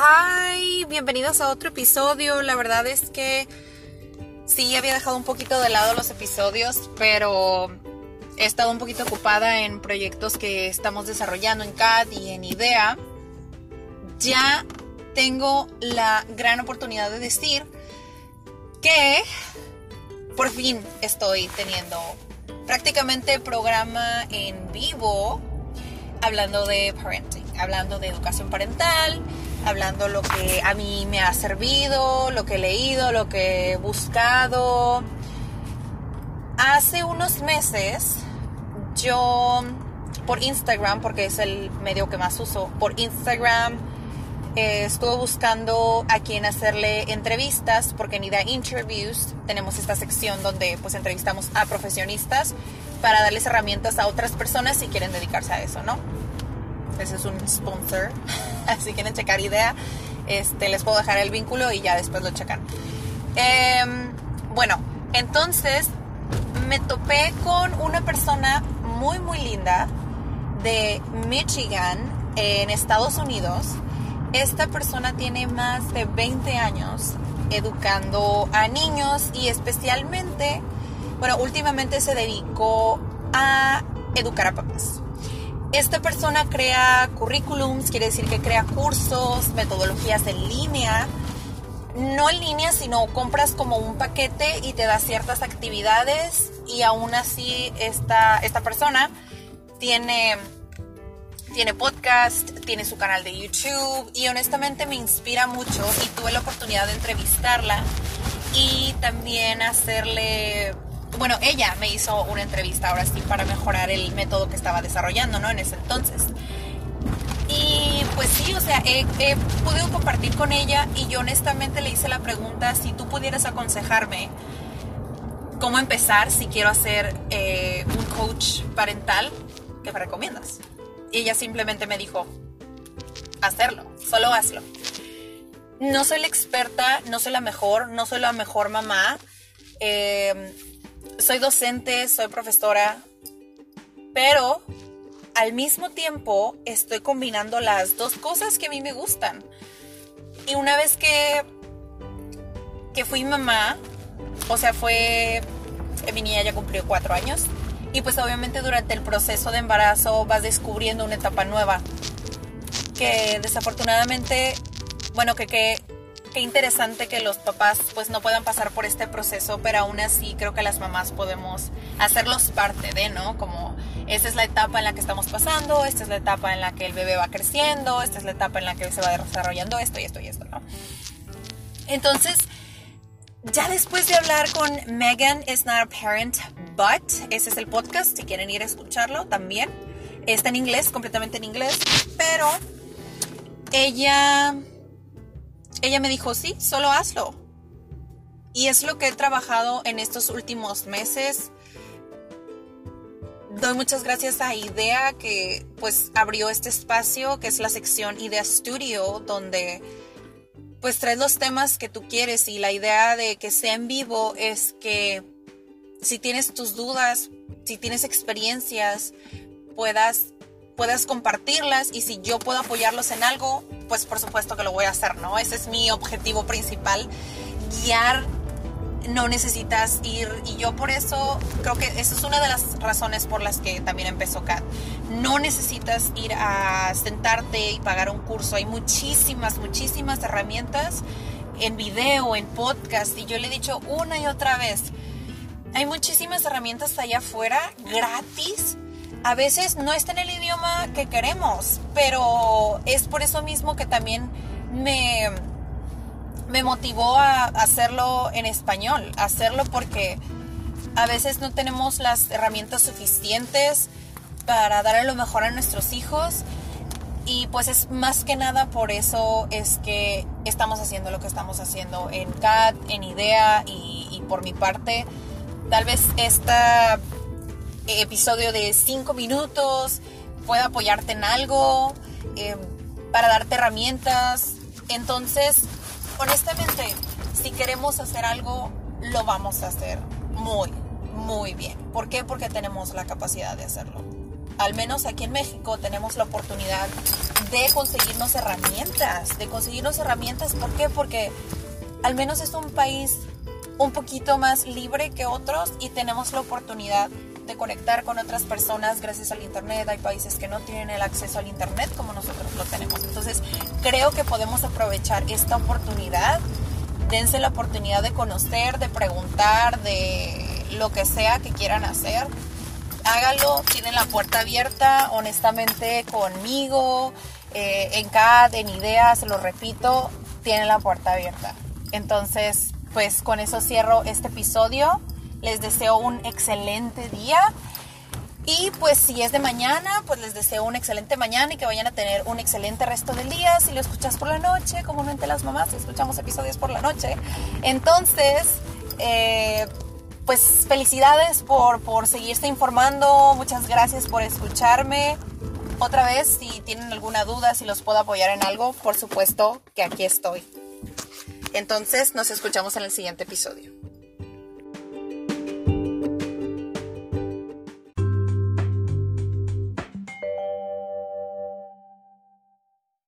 Hi, bienvenidos a otro episodio. La verdad es que sí había dejado un poquito de lado los episodios, pero he estado un poquito ocupada en proyectos que estamos desarrollando en CAD y en IDEA. Ya tengo la gran oportunidad de decir que por fin estoy teniendo prácticamente programa en vivo hablando de parenting, hablando de educación parental, hablando lo que a mí me ha servido, lo que he leído, lo que he buscado. Hace unos meses yo por Instagram, porque es el medio que más uso, por Instagram eh, estuve buscando a quién hacerle entrevistas, porque en IDA Interviews tenemos esta sección donde pues entrevistamos a profesionistas para darles herramientas a otras personas si quieren dedicarse a eso, ¿no? Ese es un sponsor, así quieren checar idea, este, les puedo dejar el vínculo y ya después lo checan. Em, bueno, entonces me topé con una persona muy, muy linda de Michigan, en Estados Unidos. Esta persona tiene más de 20 años educando a niños y especialmente, bueno, últimamente se dedicó a educar a papás. Esta persona crea currículums, quiere decir que crea cursos, metodologías en línea. No en línea, sino compras como un paquete y te da ciertas actividades y aún así esta, esta persona tiene, tiene podcast, tiene su canal de YouTube y honestamente me inspira mucho y tuve la oportunidad de entrevistarla y también hacerle bueno, ella me hizo una entrevista ahora sí para mejorar el método que estaba desarrollando, ¿no? En ese entonces. Y pues sí, o sea, he, podido compartir con ella y yo honestamente le hice la pregunta si tú pudieras aconsejarme cómo empezar si quiero hacer eh, un coach parental, ¿qué me recomiendas? Y ella simplemente me dijo, hacerlo, solo hazlo. No soy la experta, no soy la mejor, no soy la mejor mamá. Eh, soy docente, soy profesora, pero al mismo tiempo estoy combinando las dos cosas que a mí me gustan. Y una vez que, que fui mamá, o sea, fue, mi niña ya cumplió cuatro años, y pues obviamente durante el proceso de embarazo vas descubriendo una etapa nueva, que desafortunadamente, bueno, que, que qué interesante que los papás pues no puedan pasar por este proceso, pero aún así creo que las mamás podemos hacerlos parte de, ¿no? Como esta es la etapa en la que estamos pasando, esta es la etapa en la que el bebé va creciendo, esta es la etapa en la que se va desarrollando esto y esto y esto, ¿no? Entonces, ya después de hablar con Megan is not a parent, but ese es el podcast, si quieren ir a escucharlo también. Está en inglés, completamente en inglés, pero ella ella me dijo, sí, solo hazlo. Y es lo que he trabajado en estos últimos meses. Doy muchas gracias a IDEA que pues abrió este espacio que es la sección IDEA Studio donde pues traes los temas que tú quieres y la idea de que sea en vivo es que si tienes tus dudas, si tienes experiencias, puedas puedas compartirlas y si yo puedo apoyarlos en algo, pues por supuesto que lo voy a hacer, ¿no? Ese es mi objetivo principal, guiar no necesitas ir y yo por eso creo que esa es una de las razones por las que también empezó CAT. No necesitas ir a sentarte y pagar un curso. Hay muchísimas, muchísimas herramientas en video, en podcast y yo le he dicho una y otra vez, hay muchísimas herramientas allá afuera gratis a veces no está en el idioma que queremos, pero es por eso mismo que también me, me motivó a hacerlo en español, hacerlo porque a veces no tenemos las herramientas suficientes para darle lo mejor a nuestros hijos y pues es más que nada por eso es que estamos haciendo lo que estamos haciendo en CAD, en IDEA y por mi parte tal vez esta episodio de 5 minutos, pueda apoyarte en algo, eh, para darte herramientas. Entonces, honestamente, si queremos hacer algo, lo vamos a hacer muy, muy bien. ¿Por qué? Porque tenemos la capacidad de hacerlo. Al menos aquí en México tenemos la oportunidad de conseguirnos herramientas, de conseguirnos herramientas. ¿Por qué? Porque al menos es un país un poquito más libre que otros y tenemos la oportunidad conectar con otras personas gracias al Internet. Hay países que no tienen el acceso al Internet como nosotros lo tenemos. Entonces creo que podemos aprovechar esta oportunidad. Dense la oportunidad de conocer, de preguntar, de lo que sea que quieran hacer. Hágalo, tienen la puerta abierta, honestamente conmigo, eh, en CAD, en ideas, lo repito, tienen la puerta abierta. Entonces, pues con eso cierro este episodio. Les deseo un excelente día. Y pues si es de mañana, pues les deseo un excelente mañana y que vayan a tener un excelente resto del día. Si lo escuchas por la noche, comúnmente las mamás escuchamos episodios por la noche. Entonces, eh, pues felicidades por, por seguirse informando. Muchas gracias por escucharme. Otra vez, si tienen alguna duda, si los puedo apoyar en algo, por supuesto que aquí estoy. Entonces nos escuchamos en el siguiente episodio.